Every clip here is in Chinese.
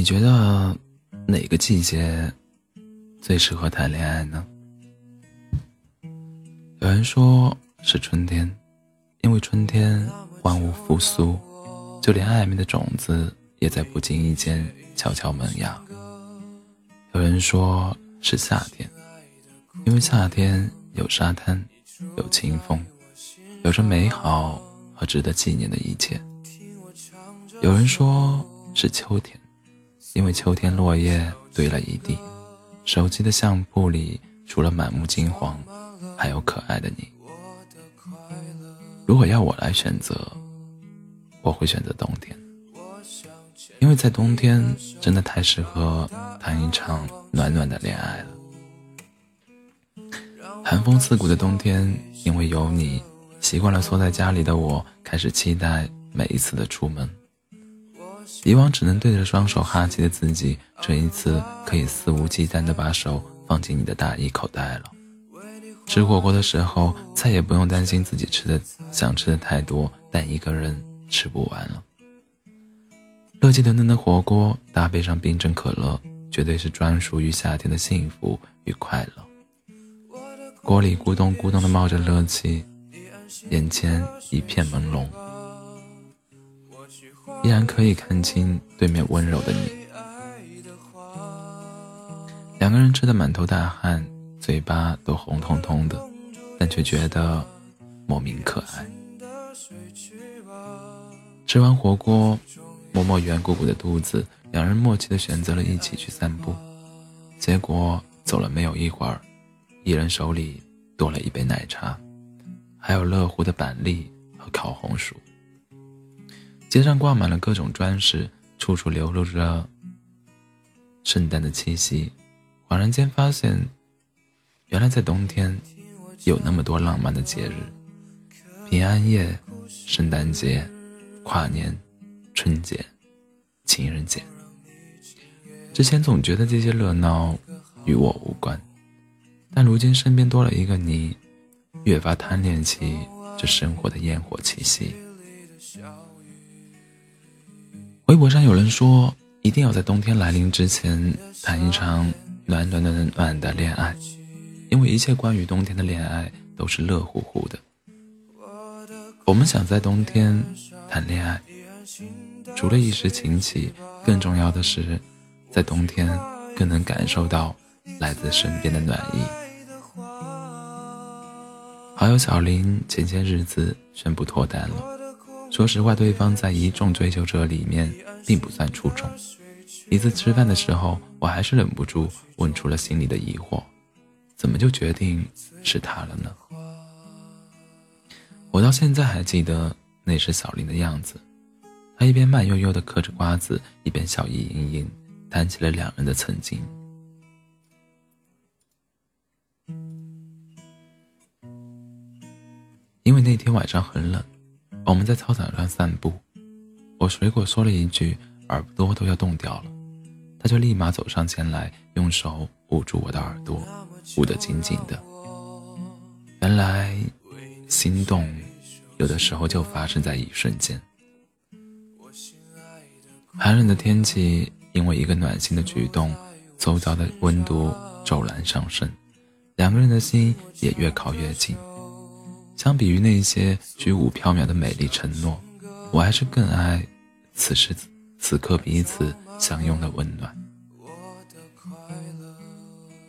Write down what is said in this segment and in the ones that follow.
你觉得哪个季节最适合谈恋爱呢？有人说是春天，因为春天万物复苏，就连暧昧的种子也在不经意间悄悄萌芽。有人说是夏天，因为夏天有沙滩，有清风，有着美好和值得纪念的一切。有人说是秋天。因为秋天落叶堆了一地，手机的相簿里除了满目金黄，还有可爱的你。如果要我来选择，我会选择冬天，因为在冬天真的太适合谈一场暖暖的恋爱了。寒风刺骨的冬天，因为有你，习惯了缩在家里的我，开始期待每一次的出门。以往只能对着双手哈气的自己，这一次可以肆无忌惮地把手放进你的大衣口袋了。吃火锅的时候，再也不用担心自己吃的想吃的太多，但一个人吃不完了。热气腾腾的火锅搭配上冰镇可乐，绝对是专属于夏天的幸福与快乐。锅里咕咚咕咚地冒着热气，眼前一片朦胧。依然可以看清对面温柔的你，两个人吃的满头大汗，嘴巴都红彤彤的，但却觉得莫名可爱。吃完火锅，摸摸圆鼓鼓的肚子，两人默契的选择了一起去散步。结果走了没有一会儿，一人手里多了一杯奶茶，还有乐乎的板栗和烤红薯。街上挂满了各种装饰，处处流露着圣诞的气息。恍然间发现，原来在冬天有那么多浪漫的节日：平安夜、圣诞节、跨年、春节、情人节。之前总觉得这些热闹与我无关，但如今身边多了一个你，越发贪恋起这生活的烟火气息。微博上有人说，一定要在冬天来临之前谈一场暖暖暖暖的恋爱，因为一切关于冬天的恋爱都是热乎乎的。我们想在冬天谈恋爱，除了一时情起，更重要的是，在冬天更能感受到来自身边的暖意。好友小林前些日子宣布脱单了。说实话，对方在一众追求者里面并不算出众。一次吃饭的时候，我还是忍不住问出了心里的疑惑：怎么就决定是他了呢？我到现在还记得那时小林的样子，他一边慢悠悠地嗑着瓜子，一边笑意盈盈，谈起了两人的曾经。因为那天晚上很冷。我们在操场上散步，我随口说了一句，耳朵都要冻掉了，他就立马走上前来，用手捂住我的耳朵，捂得紧紧的。原来，心动有的时候就发生在一瞬间。寒冷的天气，因为一个暖心的举动，周遭的温度骤然上升，两个人的心也越靠越近。相比于那些虚无缥缈的美丽承诺，我还是更爱此时此刻彼此相拥的温暖。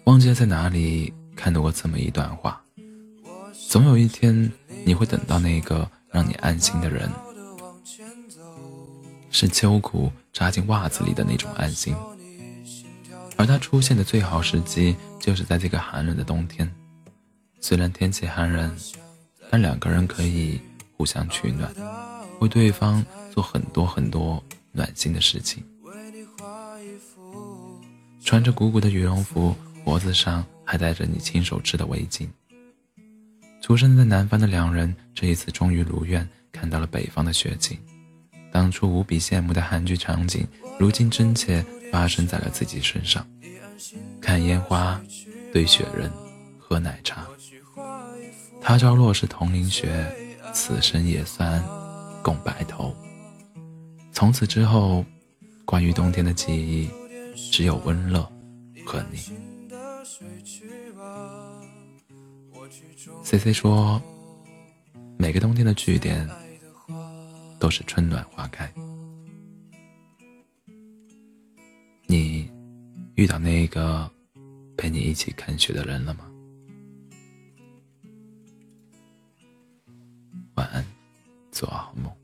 忘记了在哪里看到过这么一段话：总有一天你会等到那个让你安心的人，是秋裤扎进袜子里的那种安心，而他出现的最好时机就是在这个寒冷的冬天。虽然天气寒冷。但两个人可以互相取暖，为对方做很多很多暖心的事情。穿着鼓鼓的羽绒服，脖子上还戴着你亲手织的围巾。出生在南方的两人，这一次终于如愿看到了北方的雪景。当初无比羡慕的韩剧场景，如今真切发生在了自己身上。看烟花，堆雪人，喝奶茶。他朝若是同淋雪，此生也算共白头。从此之后，关于冬天的记忆，只有温热和你。C C 说，每个冬天的句点都是春暖花开。你遇到那个陪你一起看雪的人了吗？晚安，做好梦。